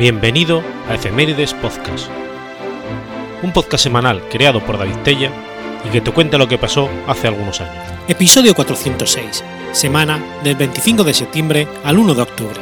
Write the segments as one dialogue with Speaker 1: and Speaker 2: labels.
Speaker 1: Bienvenido a Efemérides Podcast, un podcast semanal creado por David Tella y que te cuenta lo que pasó hace algunos años.
Speaker 2: Episodio 406, semana del 25 de septiembre al 1 de octubre.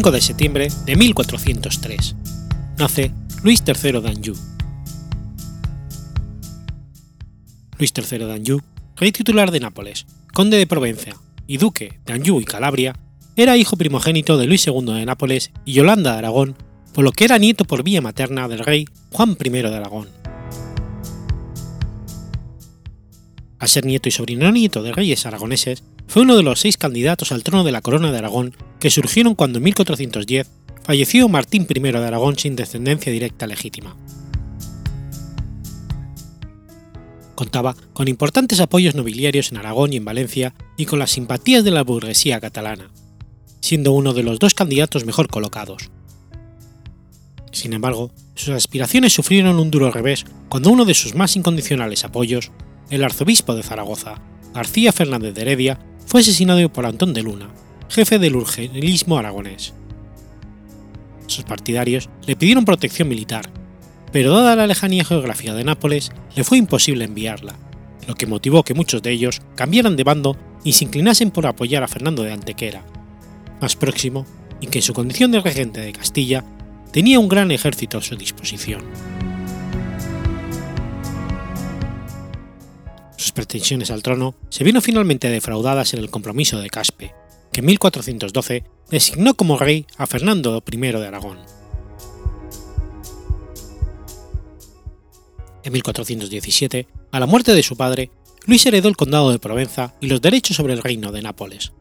Speaker 2: 25 de septiembre de 1403. Nace Luis III d'Anjou. Luis III d'Anjou, rey titular de Nápoles, conde de Provenza y duque de Anjou y Calabria, era hijo primogénito de Luis II de Nápoles y Yolanda de Aragón, por lo que era nieto por vía materna del rey Juan I de Aragón. Al ser nieto y sobrino nieto de reyes aragoneses, fue uno de los seis candidatos al trono de la corona de Aragón que surgieron cuando en 1410 falleció Martín I de Aragón sin descendencia directa legítima. Contaba con importantes apoyos nobiliarios en Aragón y en Valencia y con las simpatías de la burguesía catalana, siendo uno de los dos candidatos mejor colocados. Sin embargo, sus aspiraciones sufrieron un duro revés cuando uno de sus más incondicionales apoyos, el arzobispo de Zaragoza, García Fernández de Heredia, fue asesinado por Antón de Luna, jefe del urgelismo aragonés. Sus partidarios le pidieron protección militar, pero dada la lejanía geográfica de Nápoles, le fue imposible enviarla, lo que motivó que muchos de ellos cambiaran de bando y se inclinasen por apoyar a Fernando de Antequera, más próximo y que en su condición de regente de Castilla tenía un gran ejército a su disposición. Sus pretensiones al trono se vieron finalmente defraudadas en el compromiso de Caspe, que en 1412 designó como rey a Fernando I de Aragón. En 1417, a la muerte de su padre, Luis heredó el condado de Provenza y los derechos sobre el reino de Nápoles.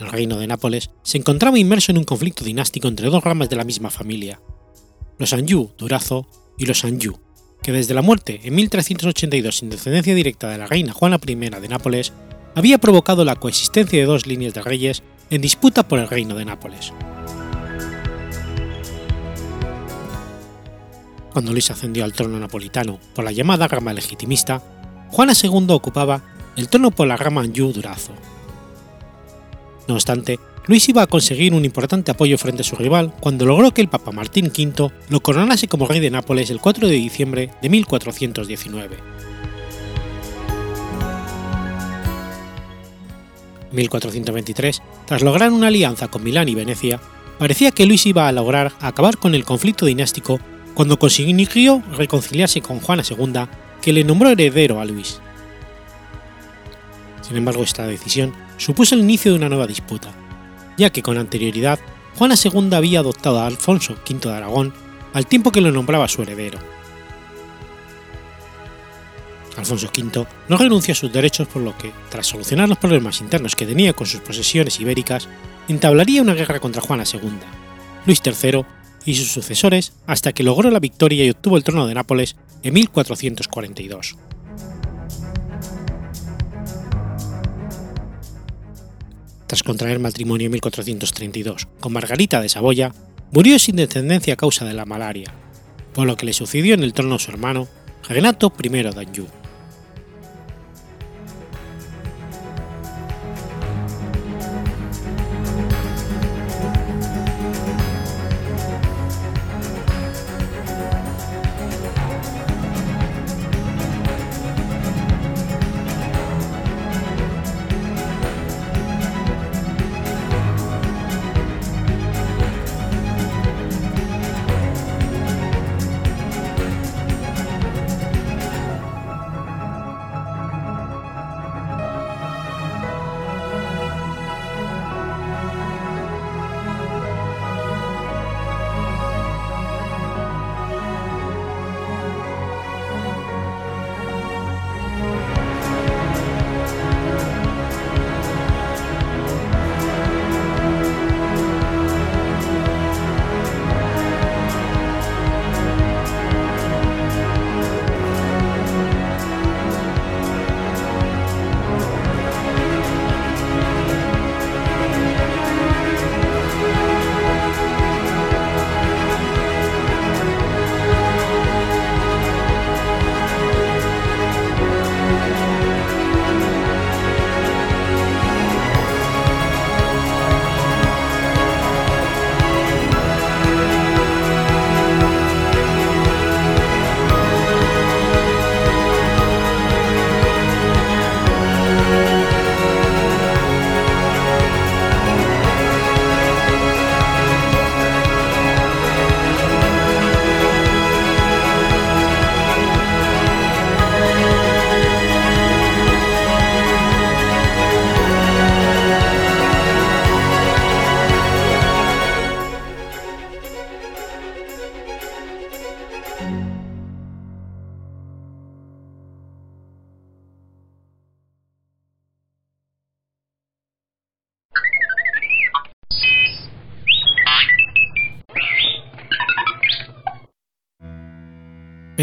Speaker 2: El reino de Nápoles se encontraba inmerso en un conflicto dinástico entre dos ramas de la misma familia, los Anjou Durazo y los Anjou, que desde la muerte en 1382 sin descendencia directa de la reina Juana I de Nápoles, había provocado la coexistencia de dos líneas de reyes en disputa por el reino de Nápoles. Cuando Luis ascendió al trono napolitano por la llamada rama legitimista, Juana II ocupaba el trono por la rama Anjou Durazo. No obstante, Luis iba a conseguir un importante apoyo frente a su rival cuando logró que el Papa Martín V lo coronase como rey de Nápoles el 4 de diciembre de 1419. En 1423, tras lograr una alianza con Milán y Venecia, parecía que Luis iba a lograr acabar con el conflicto dinástico cuando consiguió reconciliarse con Juana II, que le nombró heredero a Luis. Sin embargo, esta decisión supuso el inicio de una nueva disputa, ya que con anterioridad Juana II había adoptado a Alfonso V de Aragón al tiempo que lo nombraba su heredero. Alfonso V no renunció a sus derechos por lo que, tras solucionar los problemas internos que tenía con sus posesiones ibéricas, entablaría una guerra contra Juana II, Luis III y sus sucesores hasta que logró la victoria y obtuvo el trono de Nápoles en 1442. Tras contraer matrimonio en 1432 con Margarita de Saboya, murió sin descendencia a causa de la malaria, por lo que le sucedió en el trono su hermano, Renato I de Anjou.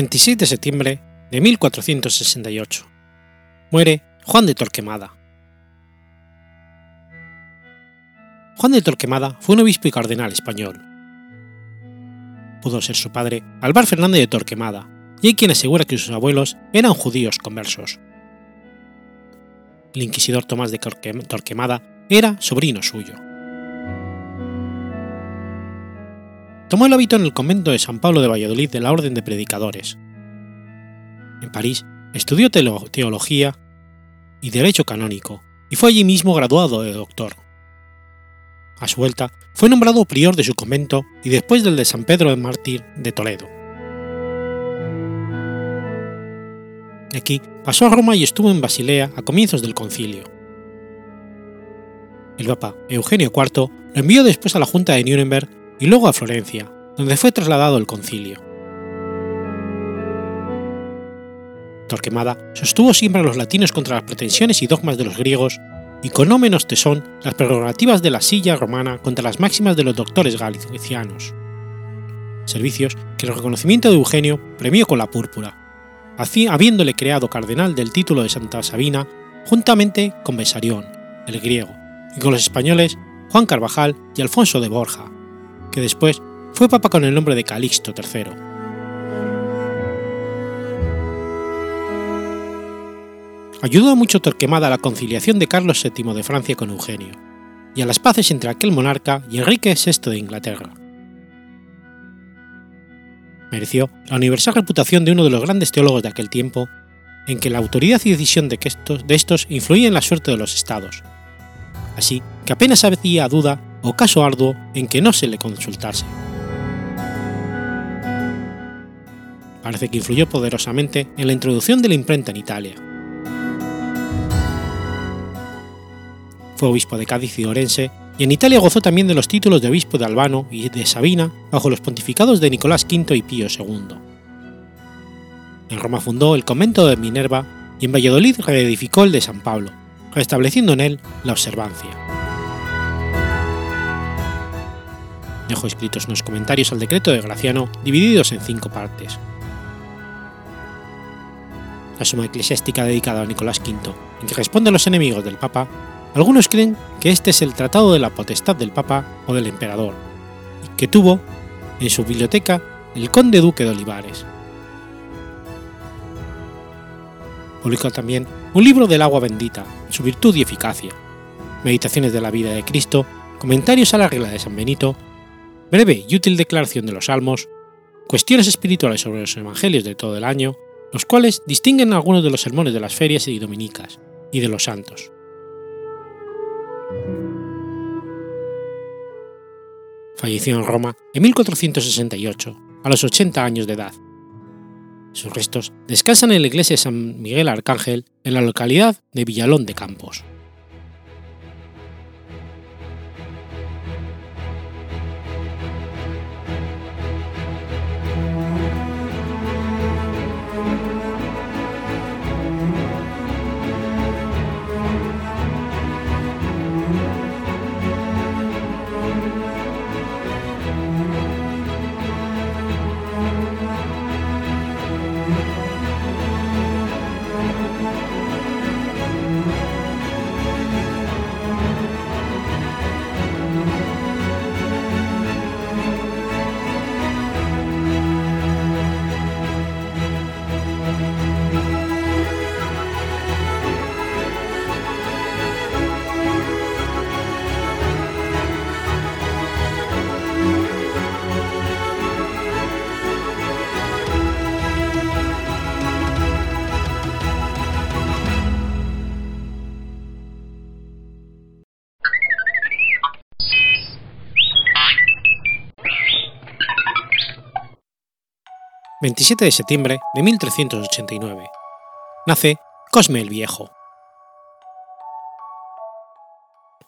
Speaker 2: 26 de septiembre de 1468. Muere Juan de Torquemada. Juan de Torquemada fue un obispo y cardenal español. Pudo ser su padre Álvar Fernández de Torquemada, y hay quien asegura que sus abuelos eran judíos conversos. El inquisidor Tomás de Torquemada era sobrino suyo. Tomó el hábito en el convento de San Pablo de Valladolid de la Orden de Predicadores. En París estudió teología y derecho canónico y fue allí mismo graduado de doctor. A su vuelta, fue nombrado prior de su convento y después del de San Pedro de Mártir de Toledo. Aquí pasó a Roma y estuvo en Basilea a comienzos del concilio. El Papa Eugenio IV lo envió después a la Junta de Nuremberg y luego a Florencia, donde fue trasladado el concilio. Torquemada sostuvo siempre a los latinos contra las pretensiones y dogmas de los griegos y con no menos tesón las prerrogativas de la silla romana contra las máximas de los doctores galicianos. Servicios que el reconocimiento de Eugenio premió con la púrpura, así habiéndole creado cardenal del título de Santa Sabina juntamente con Besarión, el griego, y con los españoles Juan Carvajal y Alfonso de Borja, que después fue papa con el nombre de Calixto III. ayudó mucho Torquemada a la conciliación de Carlos VII de Francia con Eugenio, y a las paces entre aquel monarca y Enrique VI de Inglaterra. Mereció la universal reputación de uno de los grandes teólogos de aquel tiempo, en que la autoridad y decisión de, estos, de estos influía en la suerte de los estados, así que apenas había duda o caso arduo en que no se le consultase. Parece que influyó poderosamente en la introducción de la imprenta en Italia, Fue obispo de Cádiz y Orense, y en Italia gozó también de los títulos de obispo de Albano y de Sabina bajo los pontificados de Nicolás V y Pío II. En Roma fundó el convento de Minerva y en Valladolid reedificó el de San Pablo, restableciendo en él la observancia. Dejó escritos unos comentarios al decreto de Graciano divididos en cinco partes. La suma eclesiástica dedicada a Nicolás V, en que responde a los enemigos del Papa, algunos creen que este es el Tratado de la Potestad del Papa o del Emperador, que tuvo en su biblioteca el conde duque de Olivares. Publicó también un libro del agua bendita, su virtud y eficacia, Meditaciones de la vida de Cristo, comentarios a la regla de San Benito, breve y útil declaración de los salmos, cuestiones espirituales sobre los evangelios de todo el año, los cuales distinguen algunos de los sermones de las ferias y dominicas, y de los santos. Falleció en Roma en 1468, a los 80 años de edad. Sus restos descansan en la iglesia de San Miguel Arcángel, en la localidad de Villalón de Campos. 27 de septiembre de 1389. Nace Cosme el Viejo.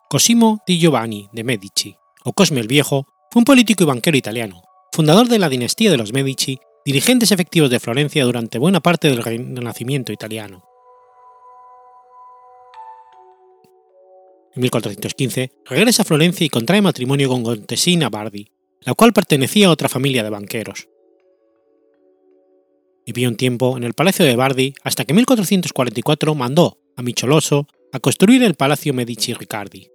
Speaker 2: Cosimo di Giovanni de Medici, o Cosme el Viejo, fue un político y banquero italiano, fundador de la dinastía de los Medici, dirigentes efectivos de Florencia durante buena parte del Renacimiento italiano. En 1415 regresa a Florencia y contrae matrimonio con Gontesina Bardi, la cual pertenecía a otra familia de banqueros. Vivió un tiempo en el Palacio de Bardi hasta que en 1444 mandó a Micholoso a construir el Palacio Medici Riccardi.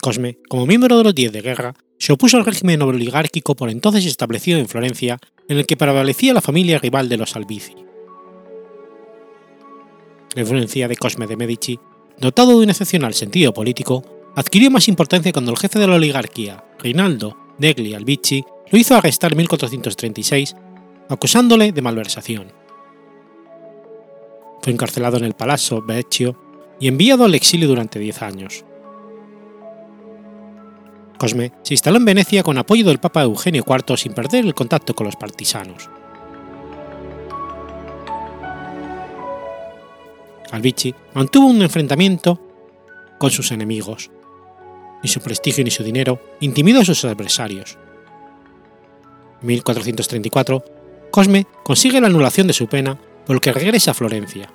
Speaker 2: Cosme, como miembro de los Diez de Guerra, se opuso al régimen oligárquico por entonces establecido en Florencia, en el que prevalecía la familia rival de los Albizzi. La influencia de Cosme de Medici, dotado de un excepcional sentido político, adquirió más importancia cuando el jefe de la oligarquía, Rinaldo degli Albizzi, lo hizo arrestar en 1436, acusándole de malversación. Fue encarcelado en el Palazzo Vecchio y enviado al exilio durante diez años. Cosme se instaló en Venecia con apoyo del Papa Eugenio IV sin perder el contacto con los partisanos. Albizzi mantuvo un enfrentamiento con sus enemigos. Ni su prestigio ni su dinero intimidó a sus adversarios. En 1434, Cosme consigue la anulación de su pena, por lo que regresa a Florencia.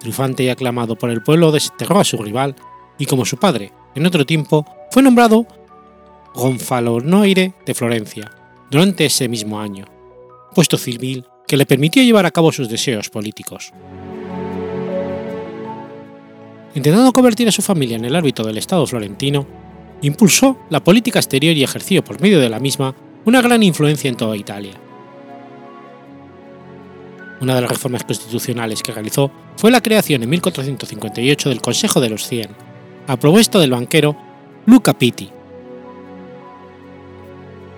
Speaker 2: Triunfante y aclamado por el pueblo, desterró a su rival y, como su padre, en otro tiempo, fue nombrado Gonfalonoire de Florencia durante ese mismo año, puesto civil que le permitió llevar a cabo sus deseos políticos. Intentando convertir a su familia en el árbitro del Estado florentino, impulsó la política exterior y ejerció por medio de la misma una gran influencia en toda Italia. Una de las reformas constitucionales que realizó fue la creación en 1458 del Consejo de los Cien, a propuesta del banquero Luca Pitti.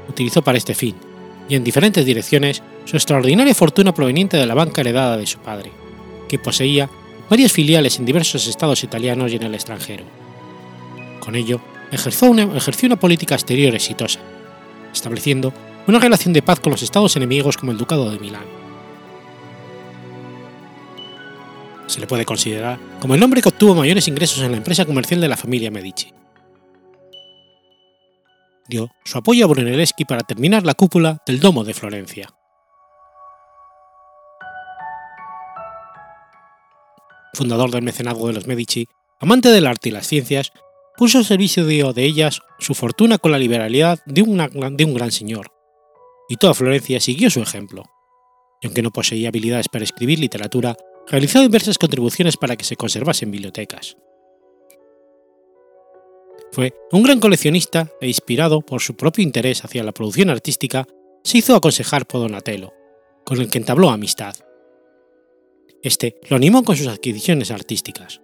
Speaker 2: Utilizó para este fin, y en diferentes direcciones, su extraordinaria fortuna proveniente de la banca heredada de su padre, que poseía varias filiales en diversos estados italianos y en el extranjero. Con ello, ejerció una, ejerció una política exterior exitosa, estableciendo una relación de paz con los estados enemigos como el Ducado de Milán. Se le puede considerar como el hombre que obtuvo mayores ingresos en la empresa comercial de la familia Medici. Dio su apoyo a Brunelleschi para terminar la cúpula del Domo de Florencia. fundador del mecenazgo de los Medici, amante del arte y las ciencias, puso al servicio de ellas su fortuna con la liberalidad de, un gran señor, y toda Florencia siguió su ejemplo. Aunque no poseía habilidades para escribir literatura, realizó diversas contribuciones para que se conservasen bibliotecas. Fue un gran coleccionista e inspirado por su propio interés hacia la producción artística, se hizo aconsejar por Donatello, con el que entabló amistad. Este lo animó con sus adquisiciones artísticas.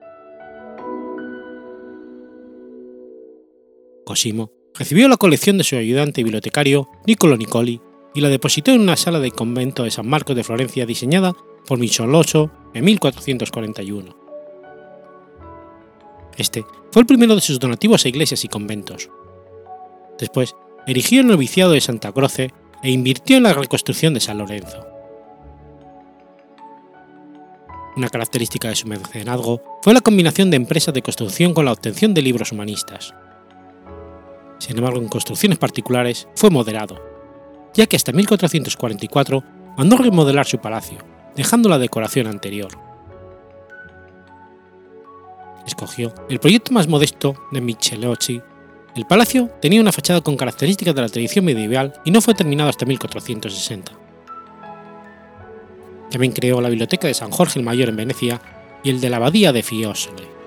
Speaker 2: Cosimo recibió la colección de su ayudante bibliotecario Niccolo Nicoli y la depositó en una sala del convento de San Marcos de Florencia diseñada por Micholoso en 1441. Este fue el primero de sus donativos a iglesias y conventos. Después, erigió el noviciado de Santa Croce e invirtió en la reconstrucción de San Lorenzo. Una característica de su mecenazgo fue la combinación de empresas de construcción con la obtención de libros humanistas. Sin embargo, en construcciones particulares fue moderado, ya que hasta 1444 mandó remodelar su palacio, dejando la decoración anterior. Escogió el proyecto más modesto de Michelotti. El palacio tenía una fachada con características de la tradición medieval y no fue terminado hasta 1460. También creó la Biblioteca de San Jorge el Mayor en Venecia y el de la Abadía de Fiesole.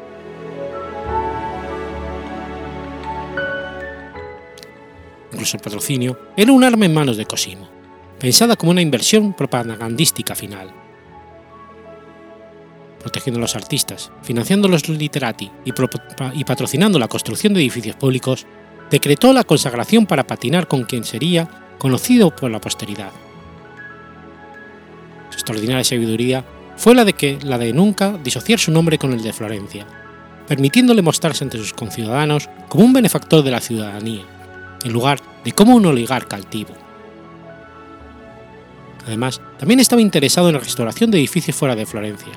Speaker 2: Incluso el patrocinio era un arma en manos de Cosimo, pensada como una inversión propagandística final. Protegiendo a los artistas, financiando los literati y, patrocinando la construcción de edificios públicos, decretó la consagración para patinar con quien sería conocido por la posteridad su extraordinaria sabiduría fue la de que la de nunca disociar su nombre con el de Florencia, permitiéndole mostrarse ante sus conciudadanos como un benefactor de la ciudadanía, en lugar de como un oligarca altivo. Además, también estaba interesado en la restauración de edificios fuera de Florencia,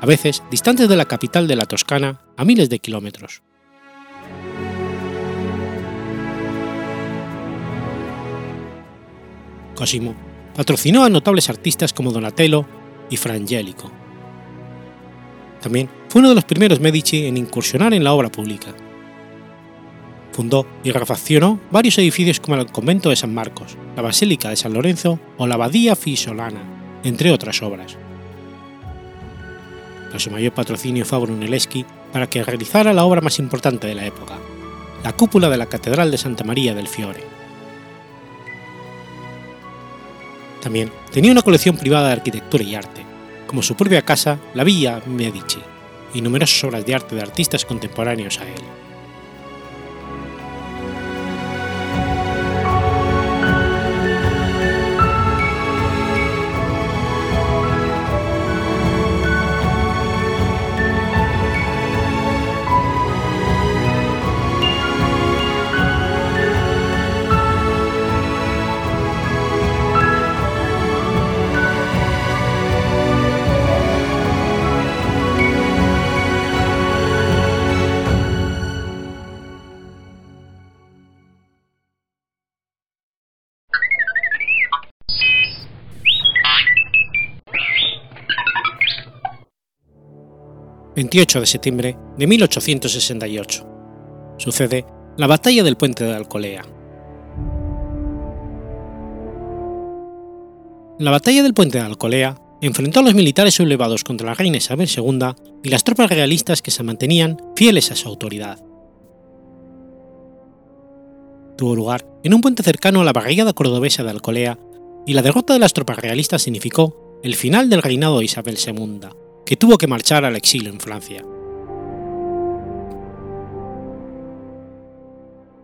Speaker 2: a veces distantes de la capital de la Toscana a miles de kilómetros. Cosimo patrocinó a notables artistas como Donatello y Frangelico. También fue uno de los primeros Medici en incursionar en la obra pública. Fundó y refaccionó varios edificios como el convento de San Marcos, la Basílica de San Lorenzo o la Abadía Fisolana, entre otras obras. Pero su mayor patrocinio fue Brunelleschi para que realizara la obra más importante de la época, la cúpula de la Catedral de Santa María del Fiore. También tenía una colección privada de arquitectura y arte, como su propia casa, la Villa Medici, y numerosas obras de arte de artistas contemporáneos a él. 28 de septiembre de 1868. Sucede la batalla del puente de Alcolea. La batalla del puente de Alcolea enfrentó a los militares sublevados contra la reina Isabel II y las tropas realistas que se mantenían fieles a su autoridad. Tuvo lugar en un puente cercano a la barrigada cordobesa de Alcolea y la derrota de las tropas realistas significó el final del reinado de Isabel II que tuvo que marchar al exilio en Francia.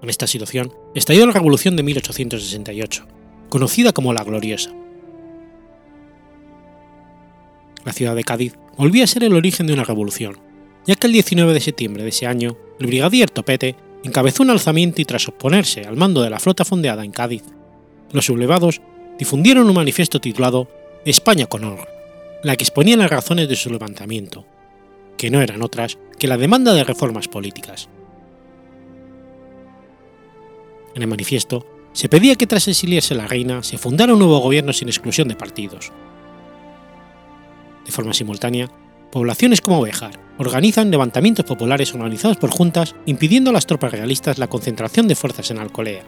Speaker 2: En esta situación estalló la Revolución de 1868, conocida como la Gloriosa. La ciudad de Cádiz volvía a ser el origen de una revolución, ya que el 19 de septiembre de ese año, el brigadier Topete encabezó un alzamiento y tras oponerse al mando de la flota fondeada en Cádiz, los sublevados difundieron un manifiesto titulado España con honor, la que exponía las razones de su levantamiento, que no eran otras que la demanda de reformas políticas. En el manifiesto se pedía que tras exiliarse la reina se fundara un nuevo gobierno sin exclusión de partidos. De forma simultánea, poblaciones como Béjar organizan levantamientos populares organizados por juntas impidiendo a las tropas realistas la concentración de fuerzas en Alcolea.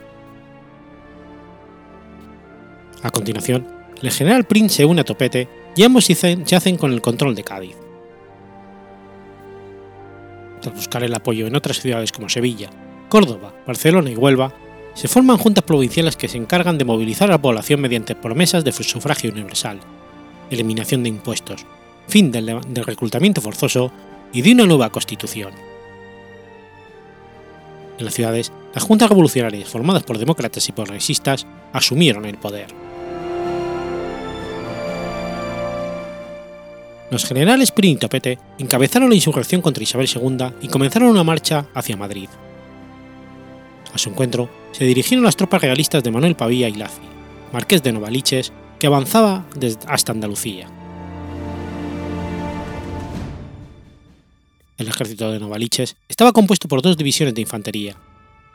Speaker 2: A continuación, el general Prince se une a Topete y ambos se hacen con el control de Cádiz. Tras buscar el apoyo en otras ciudades como Sevilla, Córdoba, Barcelona y Huelva, se forman juntas provinciales que se encargan de movilizar a la población mediante promesas de sufragio universal, eliminación de impuestos, fin del, del reclutamiento forzoso y de una nueva constitución. En las ciudades, las juntas revolucionarias formadas por demócratas y progresistas asumieron el poder. Los generales Prin y Topete encabezaron la insurrección contra Isabel II y comenzaron una marcha hacia Madrid. A su encuentro se dirigieron las tropas realistas de Manuel Pavía y Lazi, marqués de Novaliches, que avanzaba hasta Andalucía. El ejército de Novaliches estaba compuesto por dos divisiones de infantería,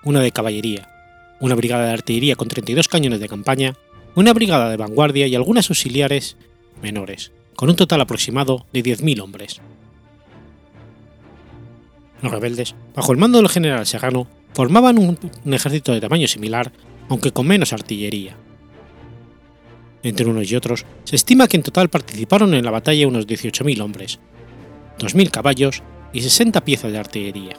Speaker 2: una de caballería, una brigada de artillería con 32 cañones de campaña, una brigada de vanguardia y algunas auxiliares menores, con un total aproximado de 10.000 hombres. Los rebeldes, bajo el mando del general Serrano, formaban un, ejército de tamaño similar, aunque con menos artillería. Entre unos y otros, se estima que en total participaron en la batalla unos 18.000 hombres, 2.000 caballos y 60 piezas de artillería.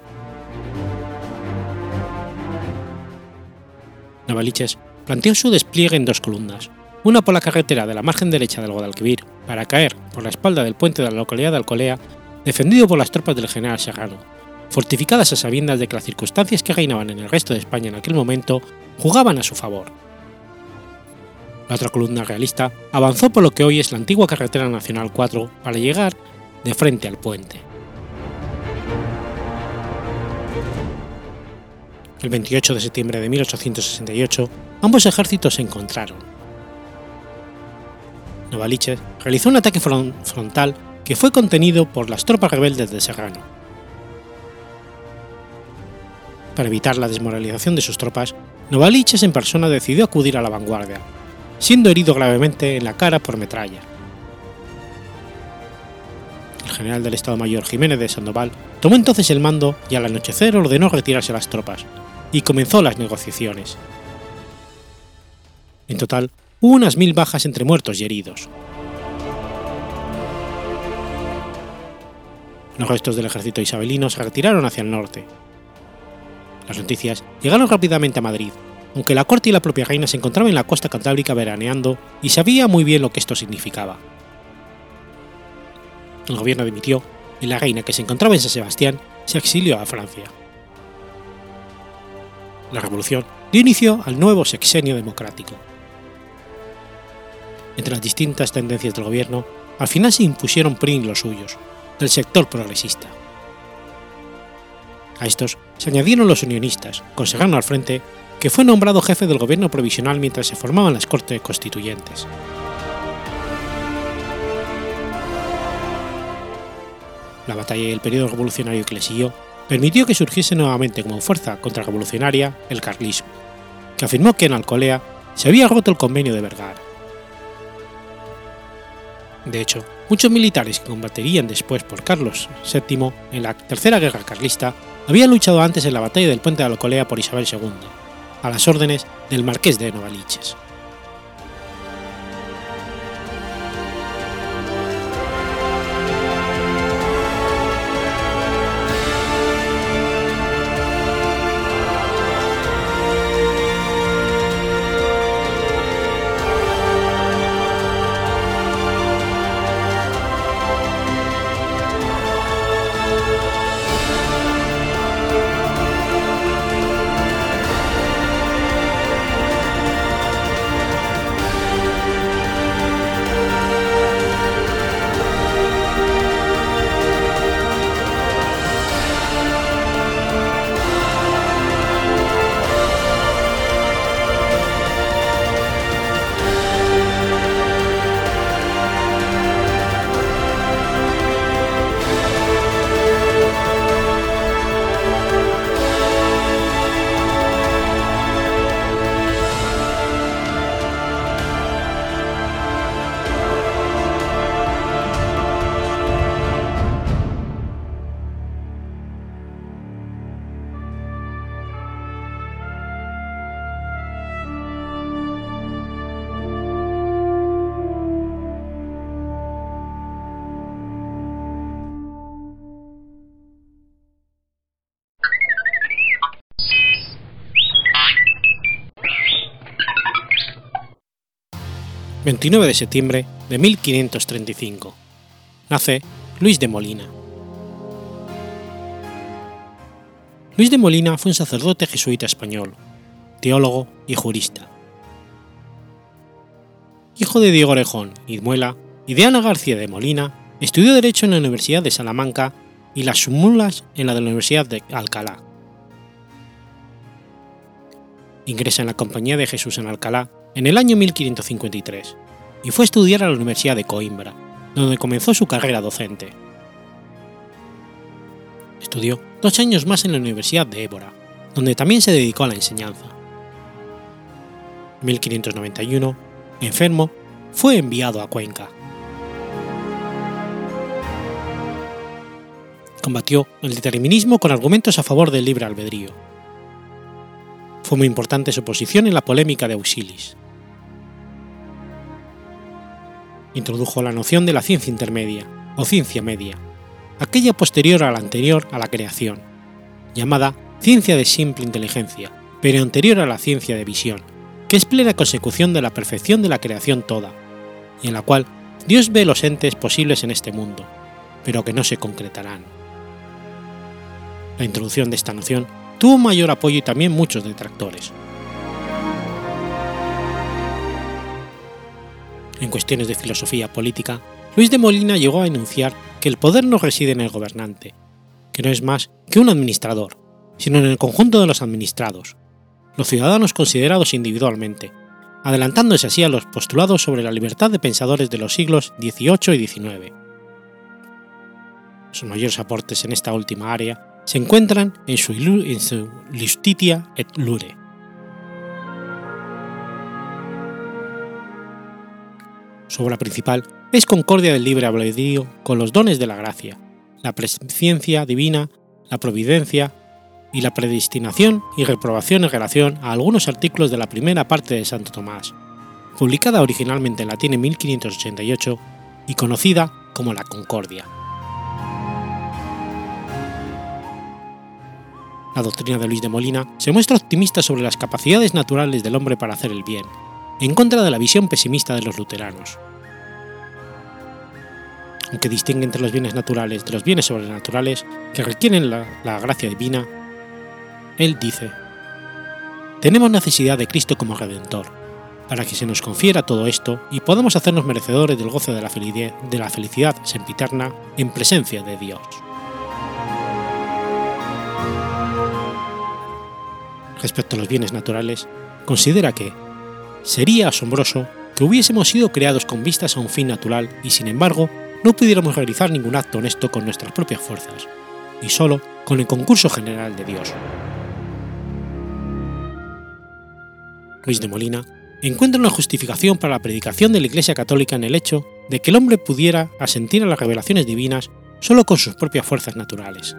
Speaker 2: Navaliches planteó su despliegue en dos columnas, una por la carretera de la margen derecha del Guadalquivir para caer por la espalda del puente de la localidad de Alcolea, defendido por las tropas del general Serrano, fortificadas a sabiendas de que las circunstancias que reinaban en el resto de España en aquel momento jugaban a su favor. La otra columna realista avanzó por lo que hoy es la antigua carretera nacional 4 para llegar de frente al puente. El 28 de septiembre de 1868, ambos ejércitos se encontraron Novaliches realizó un ataque frontal que fue contenido por las tropas rebeldes de Serrano. Para evitar la desmoralización de sus tropas, Novaliches en persona decidió acudir a la vanguardia, siendo herido gravemente en la cara por metralla. El general del Estado Mayor Jiménez de Sandoval tomó entonces el mando y al anochecer ordenó retirarse las tropas, y comenzó las negociaciones. En total, hubo unas mil bajas entre muertos y heridos. Los restos del ejército isabelino se retiraron hacia el norte. Las noticias llegaron rápidamente a Madrid, aunque la corte y la propia reina se encontraban en la costa cantábrica veraneando y sabía muy bien lo que esto significaba. El gobierno dimitió y la reina, que se encontraba en San Sebastián, se exilió a Francia. La revolución dio inicio al nuevo sexenio democrático. Entre las distintas tendencias del gobierno, al final se impusieron PRI los suyos, del sector progresista. A estos se añadieron los unionistas, con al frente, que fue nombrado jefe del gobierno provisional mientras se formaban las Cortes Constituyentes. La batalla y el periodo revolucionario que le siguió permitió que surgiese nuevamente como fuerza contrarrevolucionaria el carlismo, que afirmó que en Alcolea se había roto el convenio de Vergara. De hecho, muchos militares que combaterían después por Carlos VII en la Tercera Guerra Carlista habían luchado antes en la batalla del puente de Alcolea por Isabel II, a las órdenes del marqués de Novaliches. 29 de septiembre de 1535. Nace Luis de Molina. Luis de Molina fue un sacerdote jesuita español, teólogo y jurista. Hijo de Diego Orejón y Muela y de Ana García de Molina, estudió Derecho en la Universidad de Salamanca y las Sumulas en la de la Universidad de Alcalá. Ingresa en la Compañía de Jesús en Alcalá en el año 1553 y fue a estudiar a la Universidad de Coimbra, donde comenzó su carrera docente. Estudió dos años más en la Universidad de Évora, donde también se dedicó a la enseñanza. En 1591, enfermo, fue enviado a Cuenca. Combatió el determinismo con argumentos a favor del libre albedrío. Fue muy importante su posición en la polémica de Auxilis. Introdujo la noción de la ciencia intermedia, o ciencia media, aquella posterior a la anterior a la creación, llamada ciencia de simple inteligencia, pero anterior a la ciencia de visión, que es plena consecución de la perfección de la creación toda, y en la cual Dios ve los entes posibles en este mundo, pero que no se concretarán. La introducción de esta noción tuvo mayor apoyo y también muchos detractores. En cuestiones de filosofía política, Luis de Molina llegó a enunciar que el poder no reside en el gobernante, que no es más que un administrador, sino en el conjunto de los administrados, los ciudadanos considerados individualmente, adelantándose así a los postulados sobre la libertad de pensadores de los siglos XVIII y XIX. Sus mayores aportes en esta última área se encuentran en su, en su Justitia et Lure, Su obra principal es Concordia del libre albedrío con los dones de la gracia, la presciencia divina, la providencia, y la predestinación y reprobación en relación a algunos artículos de la primera parte de Santo Tomás, publicada originalmente en latín en 1588 y conocida como la Concordia. La doctrina de Luis de Molina se muestra optimista sobre las capacidades naturales del hombre para hacer el bien, en contra de la visión pesimista de los luteranos. Aunque distingue entre los bienes naturales de los bienes sobrenaturales que requieren la, gracia divina, él dice, tenemos necesidad de Cristo como Redentor, para que se nos confiera todo esto y podamos hacernos merecedores del gozo de la, de la felicidad sempiterna en presencia de Dios. Respecto a los bienes naturales, considera que sería asombroso que hubiésemos sido creados con vistas a un fin natural y sin embargo no pudiéramos realizar ningún acto honesto con nuestras propias fuerzas, y solo con el concurso general de Dios. Luis de Molina encuentra una justificación para la predicación de la Iglesia Católica en el hecho de que el hombre pudiera asentir a las revelaciones divinas solo con sus propias fuerzas naturales.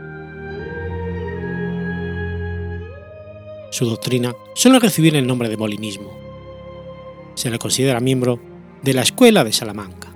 Speaker 2: Su doctrina suele recibir el nombre de molinismo. Se le considera miembro de la Escuela de Salamanca.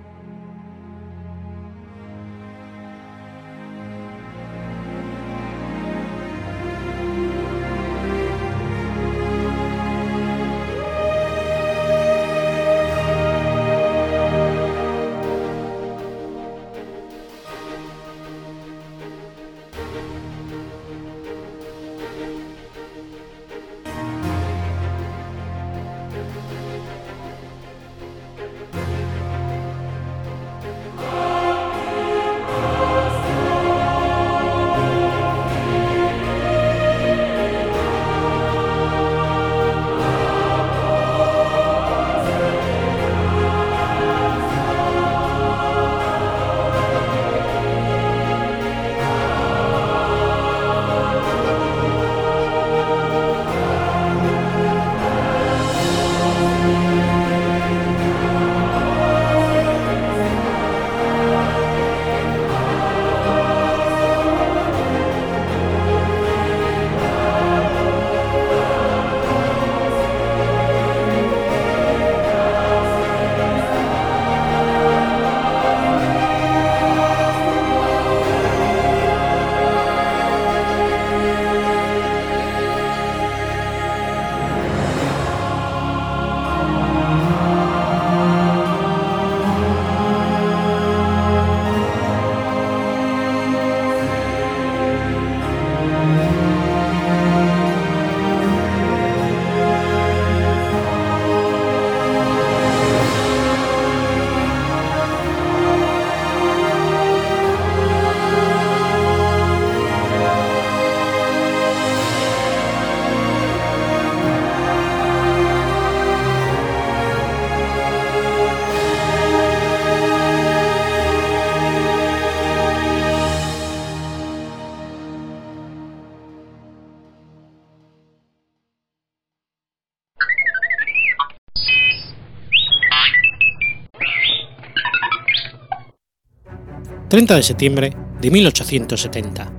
Speaker 2: 30 de septiembre de 1870.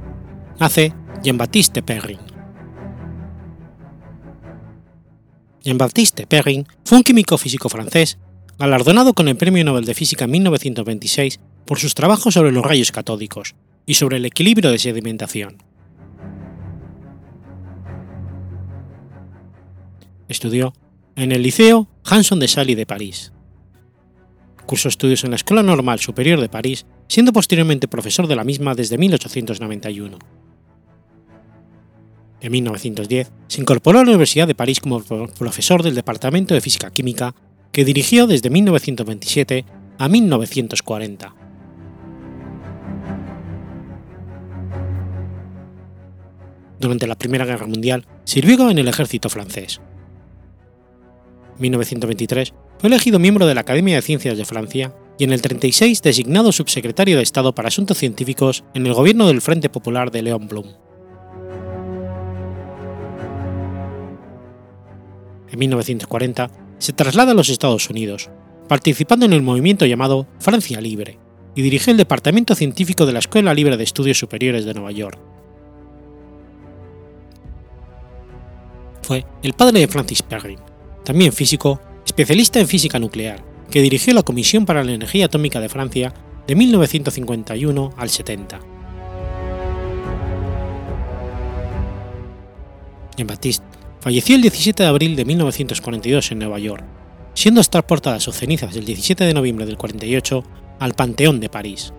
Speaker 2: Nace Jean-Baptiste Perrin. Jean-Baptiste Perrin fue un químico físico francés galardonado con el Premio Nobel de Física en 1926 por sus trabajos sobre los rayos catódicos y sobre el equilibrio de sedimentación. Estudió en el Liceo Hanson de Sally de París. Cursó estudios en la Escuela Normal Superior de París siendo posteriormente profesor de la misma desde 1891. En 1910 se incorporó a la Universidad de París como profesor del Departamento de Física Química, que dirigió desde 1927 a 1940. Durante la Primera Guerra Mundial sirvió en el ejército francés. En 1923 fue elegido miembro de la Academia de Ciencias de Francia y en el 36 designado subsecretario de Estado para Asuntos Científicos en el gobierno del Frente Popular de Leon Blum. En 1940 se traslada a los Estados Unidos, participando en el movimiento llamado Francia Libre, y dirigió el Departamento Científico de la Escuela Libre de Estudios Superiores de Nueva York. Fue el padre de Francis Perrin, también físico, especialista en física nuclear, que dirigió la Comisión para la Energía Atómica de Francia de 1951 al 70. Jean-Baptiste falleció el 17 de abril de 1942 en Nueva York, siendo transportada sus cenizas el 17 de noviembre del 48 al Panteón de París.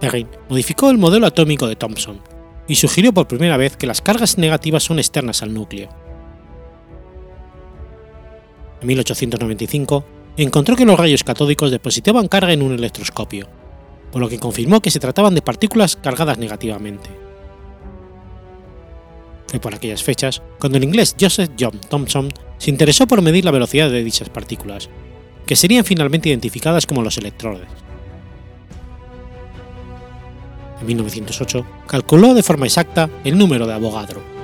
Speaker 2: Perrin modificó el modelo atómico de Thomson y sugirió por primera vez que las cargas negativas son externas al núcleo. En 1895 encontró que los rayos catódicos depositaban carga en un electroscopio, por lo que confirmó que se trataban de partículas cargadas negativamente. Fue por aquellas fechas cuando el inglés Joseph John Thomson se interesó por medir la velocidad de dichas partículas, que serían finalmente identificadas como los electrones. En 1908 calculó de forma exacta el número de Avogadro.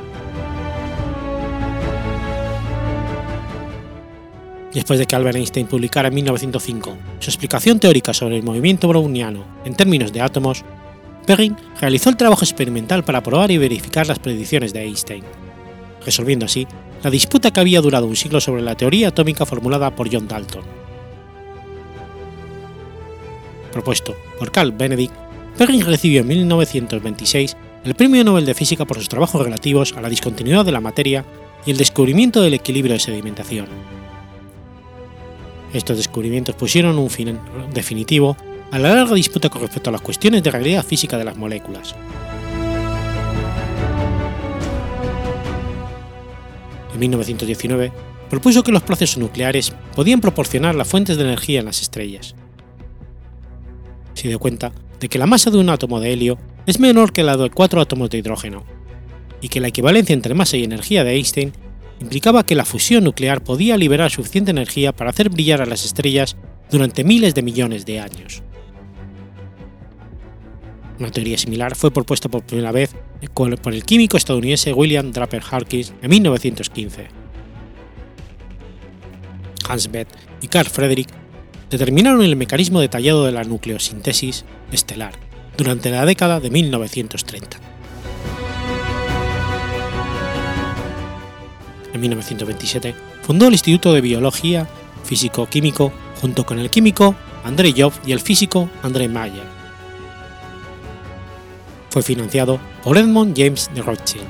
Speaker 2: Después de que Albert Einstein publicara en 1905 su explicación teórica sobre el movimiento browniano en términos de átomos, Perrin realizó el trabajo experimental para probar y verificar las predicciones de Einstein, resolviendo así la disputa que había durado un siglo sobre la teoría atómica formulada por John Dalton. Propuesto por Carl Benedict, Perrin recibió en 1926 el Premio Nobel de Física por sus trabajos relativos a la discontinuidad de la materia y el descubrimiento del equilibrio de sedimentación. Estos descubrimientos pusieron un fin definitivo a la larga disputa con respecto a las cuestiones de realidad física de las moléculas. En 1919, propuso que los procesos nucleares podían proporcionar las fuentes de energía en las estrellas. Se dio cuenta de que la masa de un átomo de helio es menor que la de cuatro átomos de hidrógeno, y que la equivalencia entre masa y energía de Einstein implicaba que la fusión nuclear podía liberar suficiente energía para hacer brillar a las estrellas durante miles de millones de años. Una teoría similar fue propuesta por primera vez por el químico estadounidense William Draper Harkins en 1915. Hans Bethe y Carl Frederick determinaron el mecanismo detallado de la nucleosíntesis estelar durante la década de 1930. En 1927 fundó el Instituto de Biología Físico-Químico junto con el químico André Job y el físico André Mayer. Fue financiado por Edmond James de Rothschild.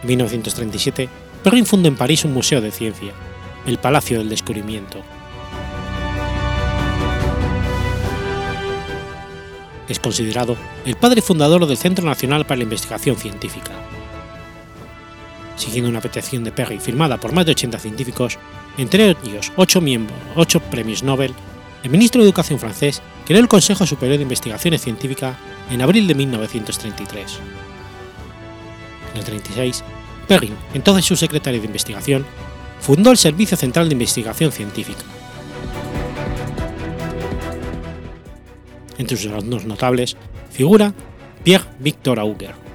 Speaker 2: En 1937, Perrin fundó en París un museo de ciencia, el Palacio del Descubrimiento. Es considerado el padre fundador del Centro Nacional para la Investigación Científica. Siguiendo una petición de Perry firmada por más de 80 científicos, entre ellos 8 miembros, 8 premios Nobel, el ministro de Educación francés creó el Consejo Superior de Investigaciones Científicas en abril de 1933. En el 36, Perrin, entonces su secretario de investigación, fundó el Servicio Central de Investigación Científica. Entre sus alumnos notables figura Pierre Victor Auger.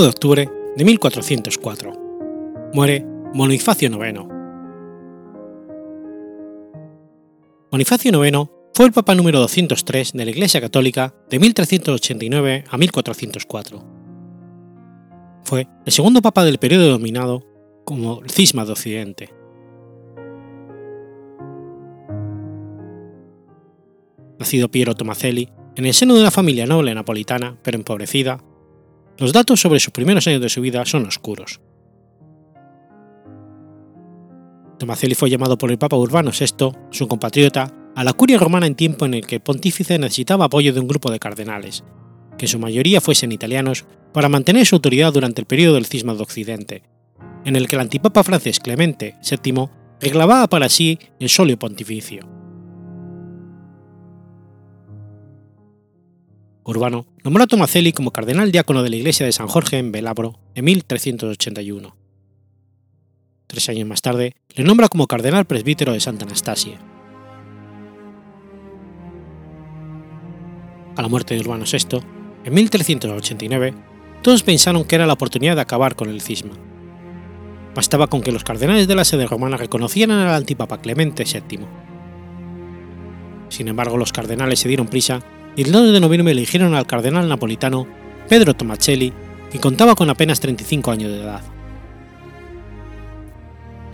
Speaker 2: 1 de octubre de 1404. Muere Bonifacio IX. Bonifacio IX fue el Papa número 203 de la Iglesia Católica de 1389 a 1404. Fue el segundo Papa del periodo dominado como el Cisma de Occidente. Nacido Piero Tomazelli en el seno de una familia noble napolitana, pero empobrecida, los datos sobre sus primeros años de su vida son oscuros. Tomazelli fue llamado por el Papa Urbano VI, su compatriota, a la curia romana en tiempo en el que el pontífice necesitaba apoyo de un grupo de cardenales, que en su mayoría fuesen italianos, para mantener su autoridad durante el periodo del cisma de Occidente, en el que el antipapa francés Clemente VII reclamaba para sí el solio pontificio. Urbano nombró a Tomazelli como cardenal diácono de la iglesia de San Jorge en Velabro en 1381. Tres años más tarde le nombra como cardenal presbítero de Santa Anastasia. A la muerte de Urbano VI, en 1389, todos pensaron que era la oportunidad de acabar con el cisma. Bastaba con que los cardenales de la sede romana reconocieran al antipapa Clemente VII. Sin embargo, los cardenales se dieron prisa y el 2 de noviembre eligieron al cardenal napolitano Pedro Tomacelli, que contaba con apenas 35 años de edad.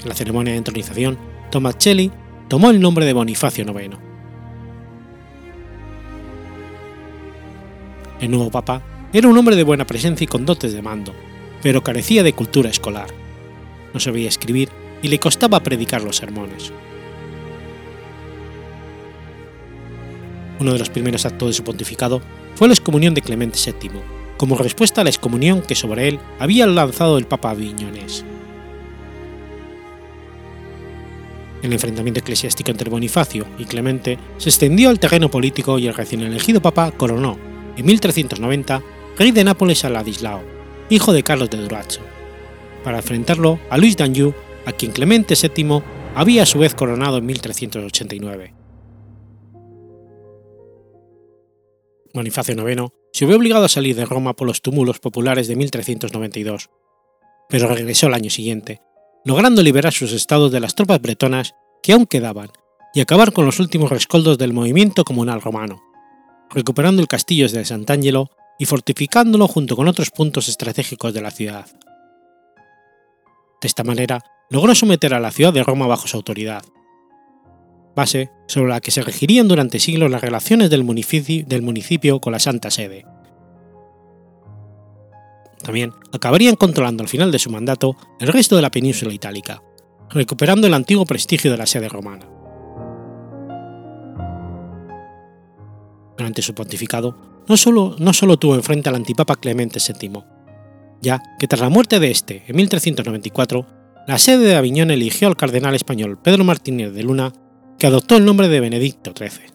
Speaker 2: En la ceremonia de entronización, Tomacelli tomó el nombre de Bonifacio IX. El nuevo papa era un hombre de buena presencia y con dotes de mando, pero carecía de cultura escolar. No sabía escribir y le costaba predicar los sermones. Uno de los primeros actos de su pontificado fue la excomunión de Clemente VII, como respuesta a la excomunión que sobre él había lanzado el Papa Aviñones. El enfrentamiento eclesiástico entre Bonifacio y Clemente se extendió al terreno político y el recién elegido Papa coronó, en 1390, rey de Nápoles a Ladislao, hijo de Carlos de Durazzo, para enfrentarlo a Luis d'Anjou, a quien Clemente VII había a su vez coronado en 1389. Bonifacio IX se vio obligado a salir de Roma por los túmulos populares de 1392, pero regresó el año siguiente, logrando liberar sus estados de las tropas bretonas que aún quedaban y acabar con los últimos rescoldos del movimiento comunal romano, recuperando el castillo de Sant'Angelo y fortificándolo junto con otros puntos estratégicos de la ciudad. De esta manera, logró someter a la ciudad de Roma bajo su autoridad, base sobre la que se regirían durante siglos las relaciones del municipio, con la Santa Sede. También acabarían controlando al final de su mandato el resto de la península itálica, recuperando el antiguo prestigio de la sede romana. Durante su pontificado, no solo, no solo tuvo enfrente al antipapa Clemente VII, ya que tras la muerte de este en 1394, la sede de Aviñón eligió al cardenal español Pedro Martínez de Luna que adoptó el nombre de Benedicto XIII.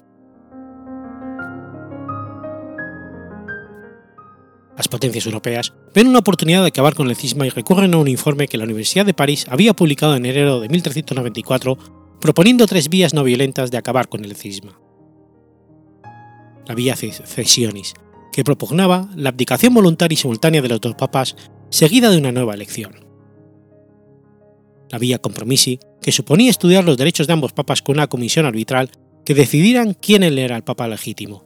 Speaker 2: Las potencias europeas ven una oportunidad de acabar con el cisma y recurren a un informe que la Universidad de París había publicado en enero de 1394 proponiendo tres vías no violentas de acabar con el cisma. La vía Cesionis, que propugnaba la abdicación voluntaria y simultánea de los dos papas seguida de una nueva elección la vía Compromisi, que suponía estudiar los derechos de ambos papas con una comisión arbitral que decidieran quién era el papa legítimo.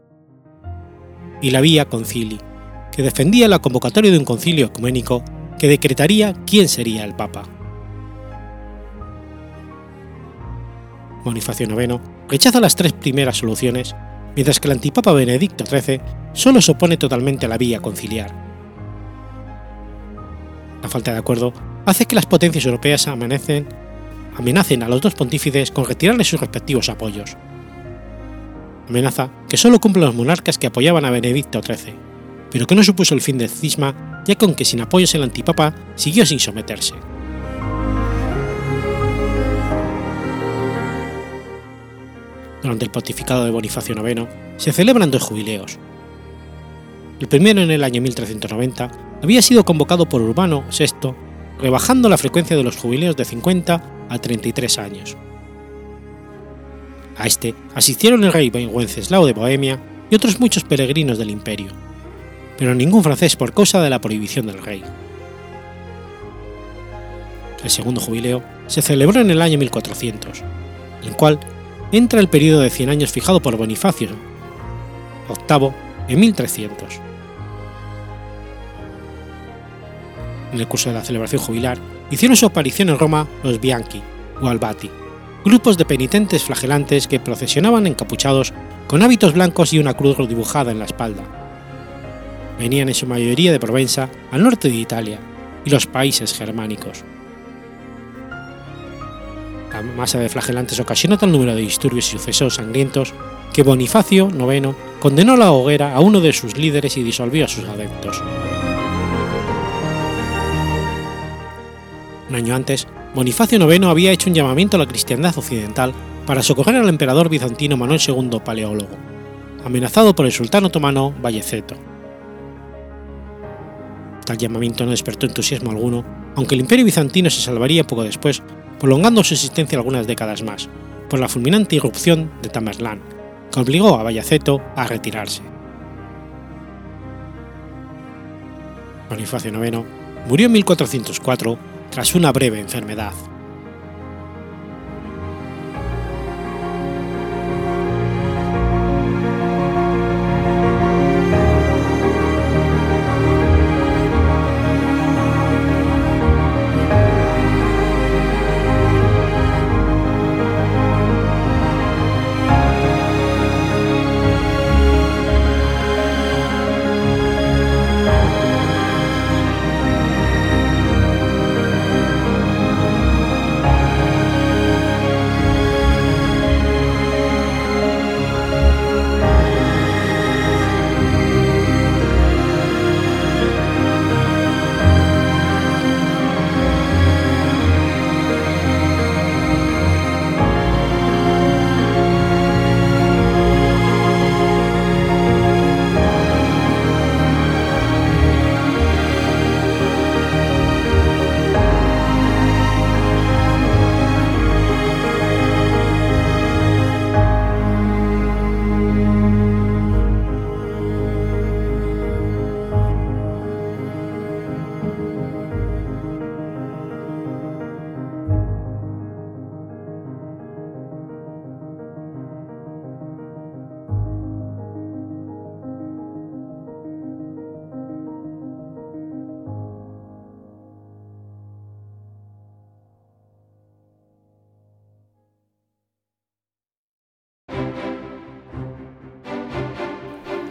Speaker 2: Y la vía Concili, que defendía la convocatoria de un concilio ecuménico que decretaría quién sería el papa. Bonifacio IX rechaza las tres primeras soluciones, mientras que el antipapa Benedicto XIII solo se opone totalmente a la vía conciliar. La falta de acuerdo hace que las potencias europeas amenacen, amenacen a los dos pontífices con retirarles sus respectivos apoyos. Amenaza que solo cumplen los monarcas que apoyaban a Benedicto XIII, pero que no supuso el fin del cisma, ya que sin apoyos el antipapa siguió sin someterse. Durante el pontificado de Bonifacio IX se celebran dos jubileos. El primero en el año 1390 había sido convocado por Urbano VI rebajando la frecuencia de los jubileos de 50 a 33 años. A este asistieron el rey Wenceslao de Bohemia y otros muchos peregrinos del imperio, pero ningún francés por causa de la prohibición del rey. El segundo jubileo se celebró en el año 1400, en el cual entra el periodo de 100 años fijado por Bonifacio VIII en 1300. En el curso de la celebración jubilar hicieron su aparición en Roma los Bianchi o Albati, grupos de penitentes flagelantes que procesionaban encapuchados con hábitos blancos y una cruz dibujada en la espalda. Venían en su mayoría de Provenza, al norte de Italia y los países germánicos. La masa de flagelantes ocasionó tal número de disturbios y sucesos sangrientos que Bonifacio IX condenó la hoguera a uno de sus líderes y disolvió a sus adeptos. Año antes, Bonifacio IX había hecho un llamamiento a la cristiandad occidental para socorrer al emperador bizantino Manuel II Paleólogo, amenazado por el sultán otomano Valleceto. Tal llamamiento no despertó entusiasmo alguno, aunque el imperio bizantino se salvaría poco después, prolongando su existencia algunas décadas más, por la fulminante irrupción de Tamerlán, que obligó a Valleceto a retirarse. Bonifacio IX murió en 1404 tras una breve enfermedad.